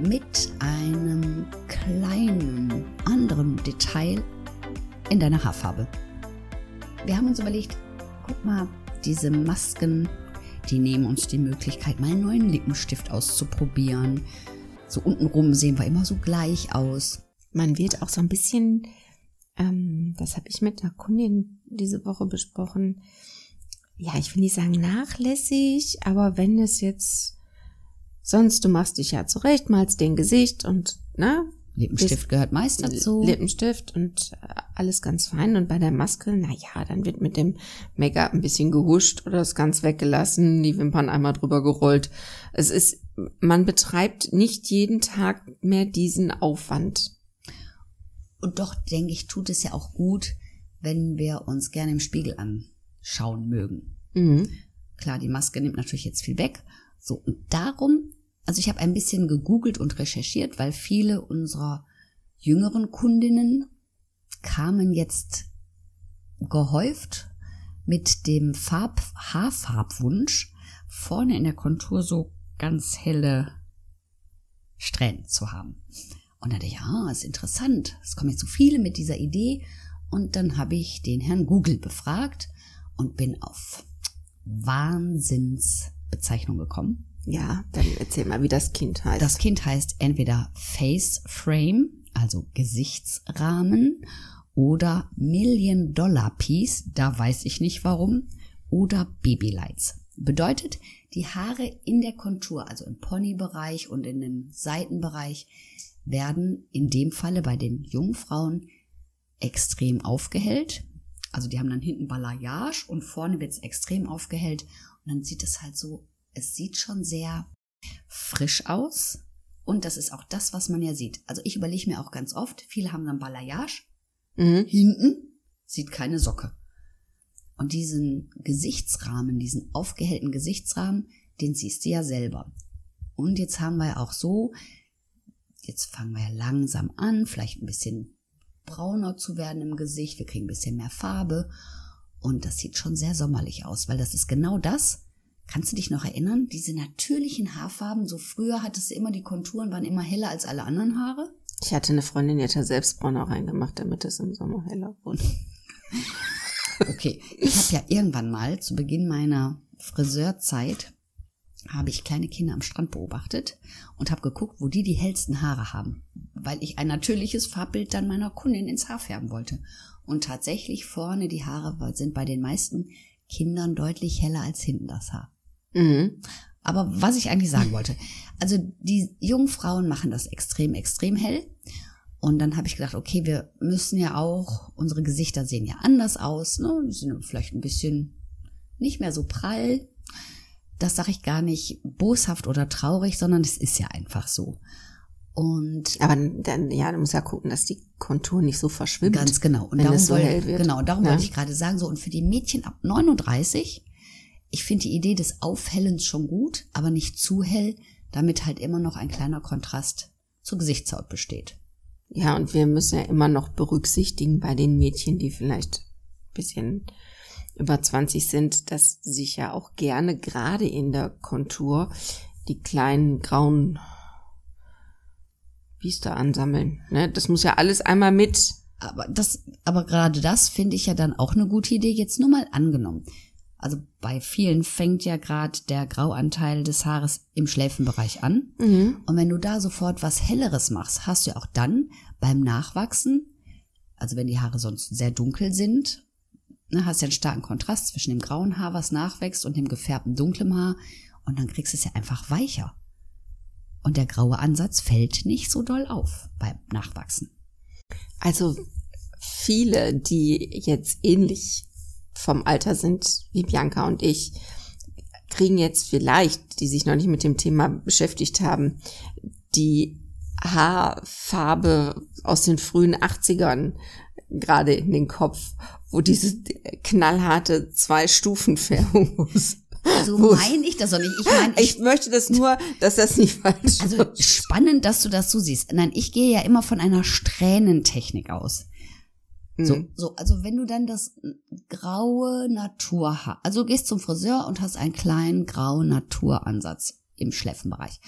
mit einem kleinen anderen Detail in deiner Haarfarbe. Wir haben uns überlegt, guck mal, diese Masken, die nehmen uns die Möglichkeit, mal einen neuen Lippenstift auszuprobieren. So untenrum sehen wir immer so gleich aus. Man wird auch so ein bisschen, ähm, das habe ich mit einer Kundin diese Woche besprochen, ja, ich will nicht sagen nachlässig, aber wenn es jetzt sonst, du machst dich ja zurecht, malst den Gesicht und, ne? Lippenstift gehört meist dazu. Lippenstift und äh, alles ganz fein. Und bei der Maske, na ja, dann wird mit dem Make-up ein bisschen gehuscht oder es ganz weggelassen, die Wimpern einmal drüber gerollt. Es ist, man betreibt nicht jeden Tag mehr diesen Aufwand. Und doch, denke ich, tut es ja auch gut, wenn wir uns gerne im Spiegel anschauen mögen. Mhm. Klar, die Maske nimmt natürlich jetzt viel weg. So, und darum also ich habe ein bisschen gegoogelt und recherchiert, weil viele unserer jüngeren Kundinnen kamen jetzt gehäuft mit dem Farb Haarfarbwunsch vorne in der Kontur so ganz helle Strähnen zu haben. Und da dachte ich, ja, ist interessant. Es kommen jetzt so viele mit dieser Idee. Und dann habe ich den Herrn Google befragt und bin auf Wahnsinnsbezeichnung gekommen. Ja, dann erzähl mal, wie das Kind heißt. Das Kind heißt entweder Face Frame, also Gesichtsrahmen, oder Million Dollar Piece, da weiß ich nicht warum, oder Babylights. Bedeutet, die Haare in der Kontur, also im Ponybereich und in dem Seitenbereich, werden in dem Falle bei den Jungfrauen extrem aufgehellt. Also die haben dann hinten Balayage und vorne wird es extrem aufgehellt und dann sieht es halt so es sieht schon sehr frisch aus. Und das ist auch das, was man ja sieht. Also ich überlege mir auch ganz oft, viele haben dann Balayage. Mhm. Hinten sieht keine Socke. Und diesen Gesichtsrahmen, diesen aufgehellten Gesichtsrahmen, den siehst du ja selber. Und jetzt haben wir ja auch so, jetzt fangen wir ja langsam an, vielleicht ein bisschen brauner zu werden im Gesicht. Wir kriegen ein bisschen mehr Farbe. Und das sieht schon sehr sommerlich aus, weil das ist genau das, Kannst du dich noch erinnern? Diese natürlichen Haarfarben, so früher hattest du immer die Konturen, waren immer heller als alle anderen Haare. Ich hatte eine Freundin, die hat da selbst Bronner reingemacht, damit es im Sommer heller wurde. okay, ich habe ja irgendwann mal zu Beginn meiner Friseurzeit habe ich kleine Kinder am Strand beobachtet und habe geguckt, wo die die hellsten Haare haben, weil ich ein natürliches Farbbild dann meiner Kundin ins Haar färben wollte. Und tatsächlich vorne die Haare sind bei den meisten Kindern deutlich heller als hinten das Haar. Mhm. Aber was ich eigentlich sagen wollte, also die jungen Frauen machen das extrem, extrem hell. Und dann habe ich gedacht, okay, wir müssen ja auch, unsere Gesichter sehen ja anders aus, ne? Die sind vielleicht ein bisschen nicht mehr so prall. Das sage ich gar nicht boshaft oder traurig, sondern es ist ja einfach so. Und aber dann ja, du musst ja gucken, dass die Kontur nicht so verschwimmt. Ganz genau. Und darum so wollte, Genau, darum ja. wollte ich gerade sagen so und für die Mädchen ab 39 ich finde die Idee des Aufhellens schon gut, aber nicht zu hell, damit halt immer noch ein kleiner Kontrast zur Gesichtshaut besteht. Ja, und wir müssen ja immer noch berücksichtigen bei den Mädchen, die vielleicht ein bisschen über 20 sind, dass sich ja auch gerne gerade in der Kontur die kleinen grauen Biester ansammeln. Ne? Das muss ja alles einmal mit. Aber das, aber gerade das finde ich ja dann auch eine gute Idee. Jetzt nur mal angenommen. Also bei vielen fängt ja gerade der Grauanteil des Haares im Schläfenbereich an. Mhm. Und wenn du da sofort was Helleres machst, hast du ja auch dann beim Nachwachsen, also wenn die Haare sonst sehr dunkel sind, ne, hast du ja einen starken Kontrast zwischen dem grauen Haar, was nachwächst, und dem gefärbten dunklen Haar. Und dann kriegst du es ja einfach weicher. Und der graue Ansatz fällt nicht so doll auf beim Nachwachsen. Also viele, die jetzt ähnlich vom Alter sind wie Bianca und ich, kriegen jetzt vielleicht, die sich noch nicht mit dem Thema beschäftigt haben, die Haarfarbe aus den frühen 80ern gerade in den Kopf, wo diese knallharte Zwei-Stufen-Färbung so meine ich das doch nicht. Ich meine, ich, ich, möchte das nur, dass das nicht falsch Also spannend, dass du das so siehst. Nein, ich gehe ja immer von einer Strähnentechnik aus. So, mhm. so, also wenn du dann das graue Natur hast, also du gehst zum Friseur und hast einen kleinen grauen Naturansatz im Schläfenbereich.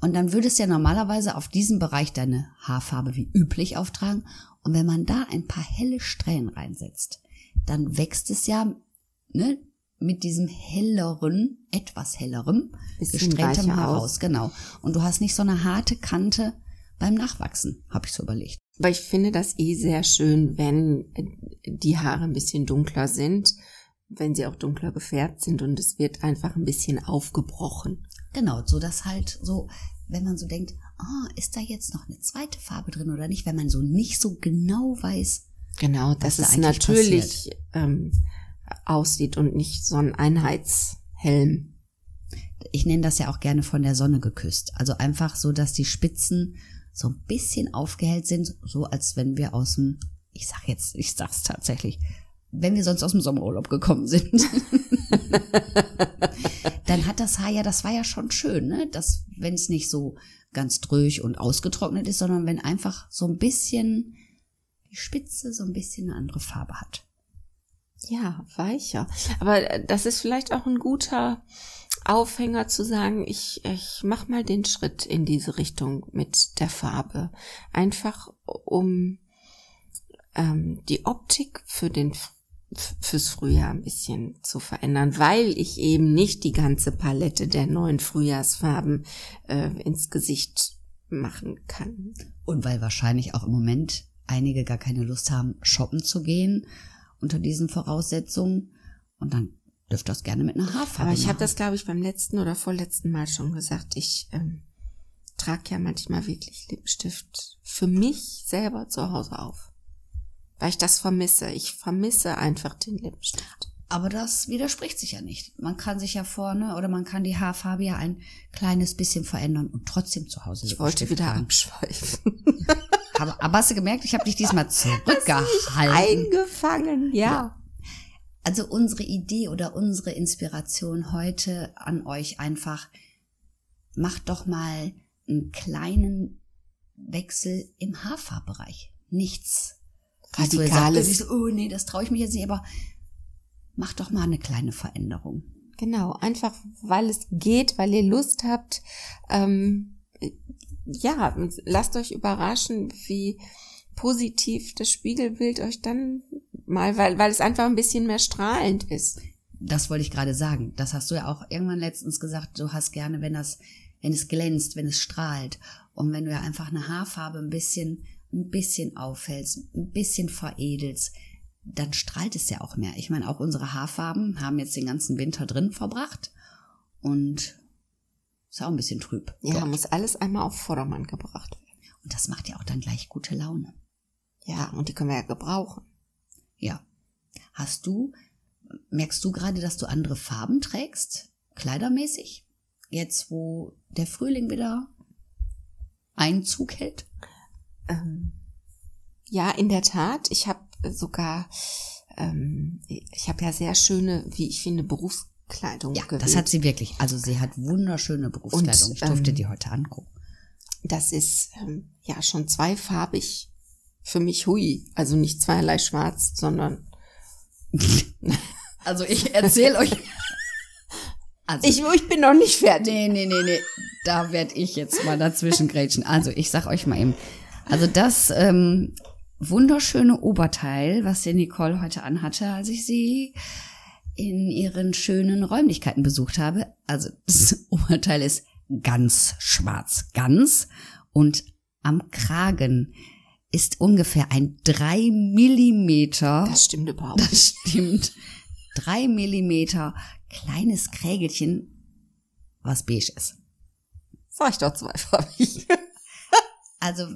Und dann würdest du ja normalerweise auf diesem Bereich deine Haarfarbe wie üblich auftragen. Und wenn man da ein paar helle Strähnen reinsetzt, dann wächst es ja ne, mit diesem helleren, etwas helleren, gesträhntem Haar raus. Genau. Und du hast nicht so eine harte Kante beim Nachwachsen, habe ich so überlegt. Aber ich finde das eh sehr schön, wenn die Haare ein bisschen dunkler sind, wenn sie auch dunkler gefärbt sind und es wird einfach ein bisschen aufgebrochen. Genau, so dass halt so, wenn man so denkt, ah, ist da jetzt noch eine zweite Farbe drin oder nicht, wenn man so nicht so genau weiß. Genau, dass es da natürlich ähm, aussieht und nicht so ein Einheitshelm. Ich nenne das ja auch gerne von der Sonne geküsst. Also einfach so, dass die Spitzen so ein bisschen aufgehellt sind, so als wenn wir aus dem, ich sag jetzt, ich sag's tatsächlich, wenn wir sonst aus dem Sommerurlaub gekommen sind. dann hat das Haar ja, das war ja schon schön, ne? Dass, wenn es nicht so ganz dröch und ausgetrocknet ist, sondern wenn einfach so ein bisschen die Spitze so ein bisschen eine andere Farbe hat. Ja, weicher. Aber das ist vielleicht auch ein guter Aufhänger zu sagen, ich, ich mach mal den Schritt in diese Richtung mit der Farbe. Einfach um ähm, die Optik für den fürs Frühjahr ein bisschen zu verändern, weil ich eben nicht die ganze Palette der neuen Frühjahrsfarben äh, ins Gesicht machen kann. Und weil wahrscheinlich auch im Moment einige gar keine Lust haben, shoppen zu gehen unter diesen Voraussetzungen. Und dann dürft das gerne mit einer Haarfarbe. Aber ich habe das, glaube ich, beim letzten oder vorletzten Mal schon gesagt. Ich ähm, trage ja manchmal wirklich Lippenstift für mich selber zu Hause auf. Weil ich das vermisse. Ich vermisse einfach den Lippenstift. Aber das widerspricht sich ja nicht. Man kann sich ja vorne oder man kann die Haarfarbe ja ein kleines bisschen verändern und trotzdem zu Hause Ich wollte wieder tragen. abschweifen. aber, aber hast du gemerkt, ich habe dich diesmal zurückgehalten. Eingefangen, ja. ja. Also unsere Idee oder unsere Inspiration heute an euch einfach, macht doch mal einen kleinen Wechsel im Haarfarbbereich. Nichts. Radikales. Also, oh nee, das traue ich mich jetzt nicht, aber macht doch mal eine kleine Veränderung. Genau, einfach weil es geht, weil ihr Lust habt. Ähm, ja, lasst euch überraschen, wie positiv das Spiegelbild euch dann mal, weil, weil es einfach ein bisschen mehr strahlend ist. Das wollte ich gerade sagen. Das hast du ja auch irgendwann letztens gesagt. Du hast gerne, wenn das, wenn es glänzt, wenn es strahlt. Und wenn du ja einfach eine Haarfarbe ein bisschen, ein bisschen aufhältst, ein bisschen veredelst, dann strahlt es ja auch mehr. Ich meine, auch unsere Haarfarben haben jetzt den ganzen Winter drin verbracht und ist auch ein bisschen trüb. Ja, Gott. muss alles einmal auf Vordermann gebracht werden. Und das macht ja auch dann gleich gute Laune. Ja, und die können wir ja gebrauchen. Ja. Hast du, merkst du gerade, dass du andere Farben trägst? Kleidermäßig? Jetzt, wo der Frühling wieder Einzug hält? Ähm, ja, in der Tat. Ich habe sogar, ähm, ich habe ja sehr schöne, wie ich finde, Berufskleidung ja, gewählt. das hat sie wirklich. Also sie hat wunderschöne Berufskleidung. Und, ich durfte ähm, die heute angucken. Das ist ähm, ja schon zweifarbig für mich hui. Also nicht zweierlei schwarz, sondern. also ich erzähle euch. Also, ich, ich bin noch nicht fertig. Nee, nee, nee, nee. Da werde ich jetzt mal dazwischen grätschen. Also ich sag euch mal eben. Also das ähm, wunderschöne Oberteil, was die Nicole heute anhatte, als ich sie in ihren schönen Räumlichkeiten besucht habe. Also das Oberteil ist ganz schwarz, ganz und am Kragen ist ungefähr ein drei Millimeter. Das stimmt überhaupt. Das stimmt. Drei Millimeter kleines Krägelchen, was beige ist. Sag ich doch zweifarbig. also,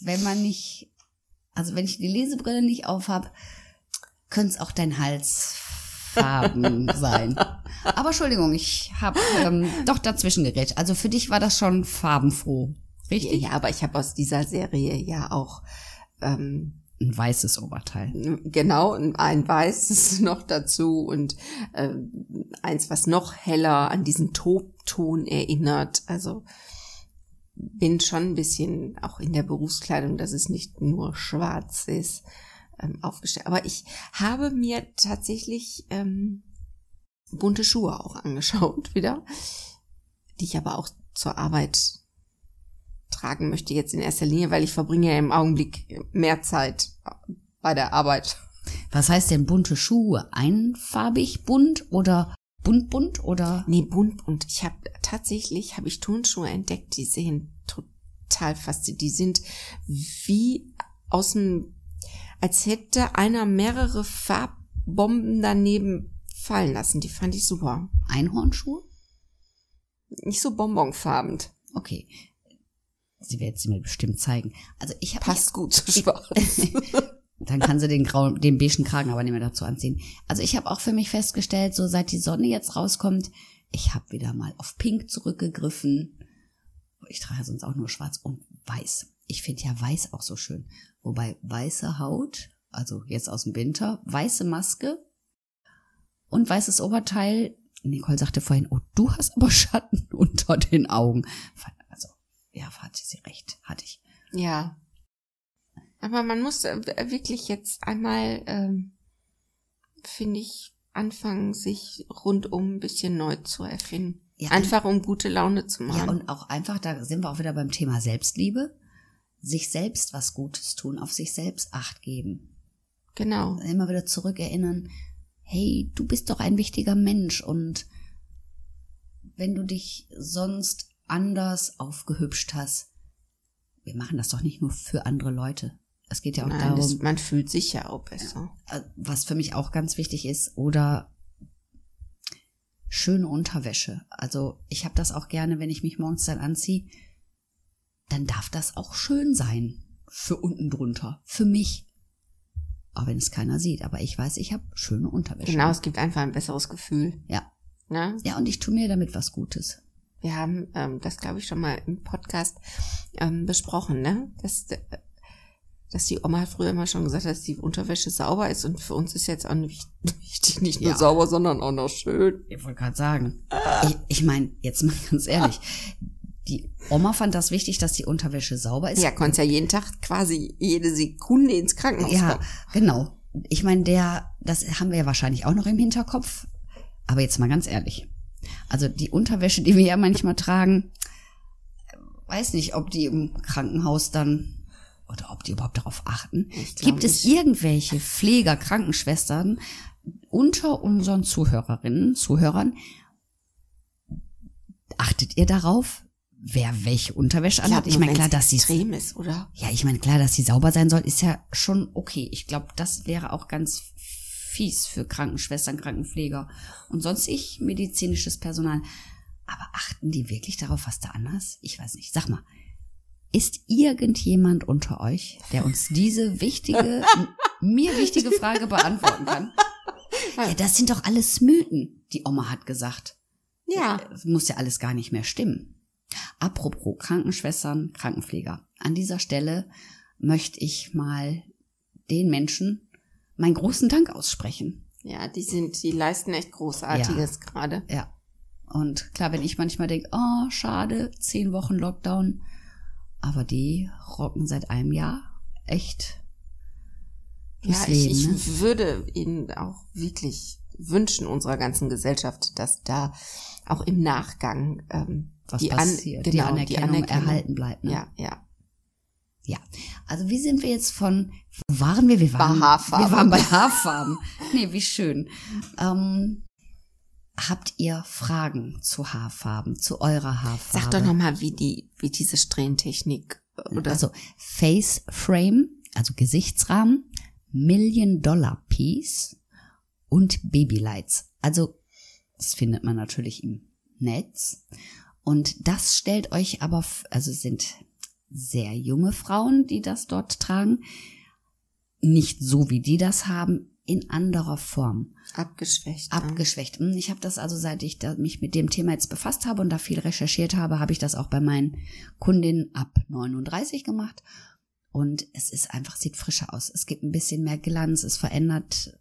wenn man nicht, also wenn ich die Lesebrille nicht aufhab, könnte es auch dein Halsfarben sein. Aber Entschuldigung, ich habe ähm, doch dazwischen geredet. Also für dich war das schon farbenfroh. Richtig? Ja, aber ich habe aus dieser Serie ja auch ähm, ein weißes Oberteil. Genau, ein weißes noch dazu und äh, eins, was noch heller an diesen Tobton erinnert. Also bin schon ein bisschen auch in der Berufskleidung, dass es nicht nur schwarz ist, ähm, aufgestellt. Aber ich habe mir tatsächlich ähm, bunte Schuhe auch angeschaut wieder, die ich aber auch zur Arbeit tragen möchte jetzt in erster Linie, weil ich verbringe ja im Augenblick mehr Zeit bei der Arbeit. Was heißt denn bunte Schuhe? Einfarbig bunt oder bunt bunt oder? Nee, bunt bunt. Ich habe tatsächlich habe ich Turnschuhe entdeckt, die sehen total faszinierend. Die sind wie aus dem als hätte einer mehrere Farbbomben daneben fallen lassen. Die fand ich super. Einhornschuhe? Nicht so bonbonfarben. Okay. Sie wird sie mir bestimmt zeigen. Also ich habe passt gut zu schwarz. Dann kann sie den grauen, den beigen Kragen aber nicht mehr dazu anziehen. Also ich habe auch für mich festgestellt, so seit die Sonne jetzt rauskommt, ich habe wieder mal auf Pink zurückgegriffen. Ich trage sonst auch nur Schwarz und Weiß. Ich finde ja Weiß auch so schön. Wobei weiße Haut, also jetzt aus dem Winter, weiße Maske und weißes Oberteil. Nicole sagte vorhin, oh, du hast aber Schatten unter den Augen ja, hatte sie recht, hatte ich. Ja. Aber man muss wirklich jetzt einmal, ähm, finde ich, anfangen, sich rundum ein bisschen neu zu erfinden. Ja, einfach um gute Laune zu machen. Ja, und auch einfach, da sind wir auch wieder beim Thema Selbstliebe. Sich selbst was Gutes tun, auf sich selbst Acht geben. Genau. Immer wieder zurückerinnern, hey, du bist doch ein wichtiger Mensch und wenn du dich sonst anders aufgehübscht hast. Wir machen das doch nicht nur für andere Leute. Es geht ja auch Nein, darum. Das, man fühlt sich ja auch besser. Äh, was für mich auch ganz wichtig ist, oder schöne Unterwäsche. Also ich habe das auch gerne, wenn ich mich morgens dann anziehe, dann darf das auch schön sein. Für unten drunter. Für mich. Auch wenn es keiner sieht. Aber ich weiß, ich habe schöne Unterwäsche. Genau, es gibt einfach ein besseres Gefühl. Ja. Ja, ja und ich tue mir damit was Gutes. Wir haben ähm, das, glaube ich, schon mal im Podcast ähm, besprochen, ne? Dass, äh, dass die Oma früher immer schon gesagt hat, dass die Unterwäsche sauber ist und für uns ist jetzt auch nicht wichtig, nicht nur ja. sauber, sondern auch noch schön. Ich wollte gerade sagen. Ich, ich meine, jetzt mal ganz ehrlich, die Oma fand das wichtig, dass die Unterwäsche sauber ist. Ja, konntest ja jeden Tag quasi jede Sekunde ins Krankenhaus Ja, kommen. genau. Ich meine, der, das haben wir ja wahrscheinlich auch noch im Hinterkopf. Aber jetzt mal ganz ehrlich. Also die Unterwäsche, die wir ja manchmal tragen, weiß nicht, ob die im Krankenhaus dann oder ob die überhaupt darauf achten. Gibt es irgendwelche Pfleger, Krankenschwestern unter unseren Zuhörerinnen, Zuhörern? Achtet ihr darauf, wer welche Unterwäsche anhat? Ich, ich meine, klar, dass sie extrem ist, oder? Ja, ich meine, klar, dass sie sauber sein soll, ist ja schon okay. Ich glaube, das wäre auch ganz fies für Krankenschwestern, Krankenpfleger und sonst ich medizinisches Personal. Aber achten die wirklich darauf, was da anders? Ich weiß nicht. Sag mal, ist irgendjemand unter euch, der uns diese wichtige, mir wichtige Frage beantworten kann? Ja, das sind doch alles Mythen, die Oma hat gesagt. Ja. Das muss ja alles gar nicht mehr stimmen. Apropos Krankenschwestern, Krankenpfleger. An dieser Stelle möchte ich mal den Menschen meinen großen Dank aussprechen. Ja, die sind, die leisten echt Großartiges ja. gerade. Ja. Und klar, wenn ich manchmal denke, oh, schade, zehn Wochen Lockdown, aber die rocken seit einem Jahr echt. Ja, Leben, ich, ich ne? würde ihnen auch wirklich wünschen unserer ganzen Gesellschaft, dass da auch im Nachgang ähm, Was die, An genau, die, Anerkennung die Anerkennung erhalten bleibt. Ne? Ja, ja. Ja, also wie sind wir jetzt von, wo waren wir? Wir waren bei Haarfarben. Wir waren bei Haarfarben. nee, wie schön. Ähm, habt ihr Fragen zu Haarfarben, zu eurer Haarfarbe? Sag doch nochmal, wie die, wie diese Strähntechnik, oder? Also Face Frame, also Gesichtsrahmen, Million Dollar Piece und Babylights. Also, das findet man natürlich im Netz. Und das stellt euch aber, also sind sehr junge Frauen, die das dort tragen. Nicht so, wie die das haben. in anderer Form. Abgeschwächt. Abgeschwächt. Hm, Ich habe das also, seit ich mich mit dem Thema jetzt befasst habe und da viel recherchiert habe, habe ich das auch bei meinen Kundinnen ab 39 gemacht. Und es ist einfach, sieht frischer aus. Es gibt ein bisschen mehr Glanz, es verändert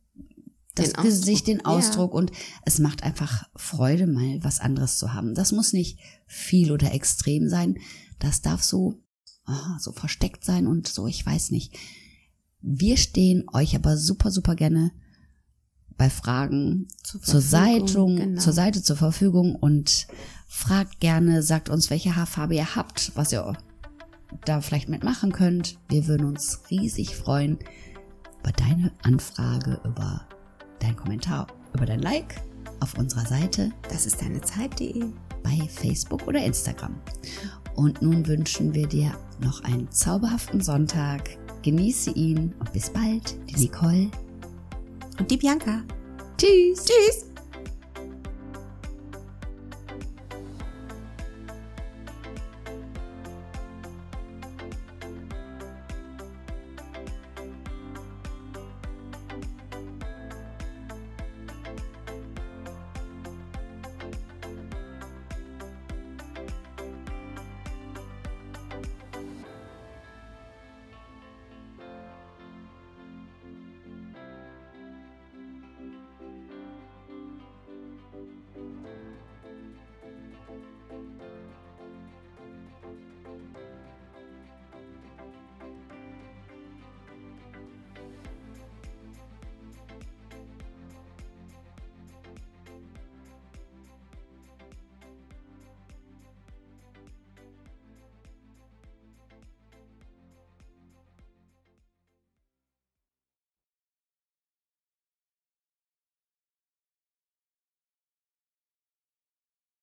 das Den Gesicht, Ausdruck. den Ausdruck und es macht einfach Freude, mal was anderes zu haben. Das muss nicht viel oder extrem sein. Das darf so, ah, so versteckt sein und so, ich weiß nicht. Wir stehen euch aber super, super gerne bei Fragen Zur zur Seite, genau. zur Seite zur Verfügung und fragt gerne, sagt uns, welche Haarfarbe ihr habt, was ihr da vielleicht mitmachen könnt. Wir würden uns riesig freuen über deine Anfrage, über deinen Kommentar, über dein Like auf unserer Seite Das ist deine Zeit.de. bei Facebook oder Instagram. Und nun wünschen wir dir noch einen zauberhaften Sonntag. Genieße ihn und bis bald, die Nicole. Und die Bianca. Tschüss. Tschüss.